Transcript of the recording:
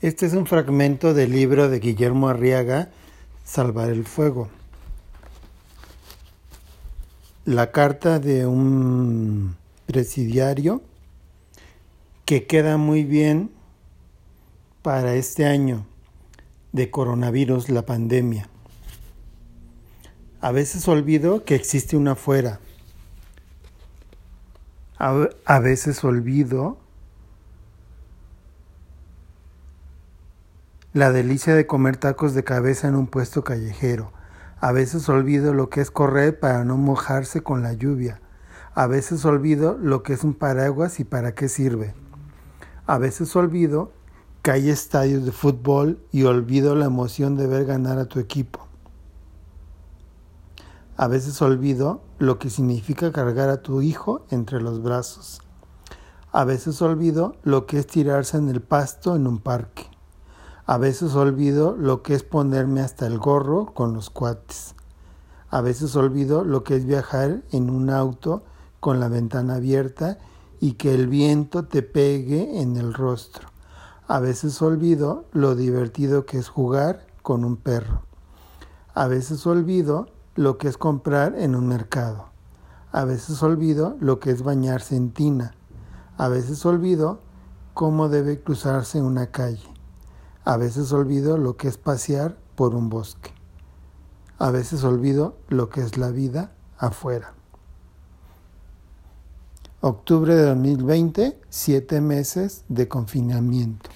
Este es un fragmento del libro de Guillermo Arriaga, Salvar el Fuego. La carta de un presidiario que queda muy bien para este año de coronavirus, la pandemia. A veces olvido que existe una afuera. A, veces olvido la delicia de comer tacos de cabeza en un puesto callejero. A veces olvido lo que es correr para no mojarse con la lluvia. A veces olvido lo que es un paraguas y para qué sirve. A veces olvido que hay estadios de fútbol y olvido la emoción de ver ganar a tu equipo. A veces olvido lo que significa cargar a tu hijo entre los brazos. A veces olvido lo que es tirarse en el pasto en un parque. A veces olvido lo que es ponerme hasta el gorro con los cuates. A veces olvido lo que es viajar en un auto con la ventana abierta y que el viento te pegue en el rostro. A veces olvido lo divertido que es jugar con un perro. A veces olvido lo que es comprar en un mercado. A veces olvido lo que es bañarse en tina. A veces olvido cómo debe cruzarse una calle. A veces olvido lo que es pasear por un bosque. A veces olvido lo que es la vida afuera. Octubre de 2020, siete meses de confinamiento.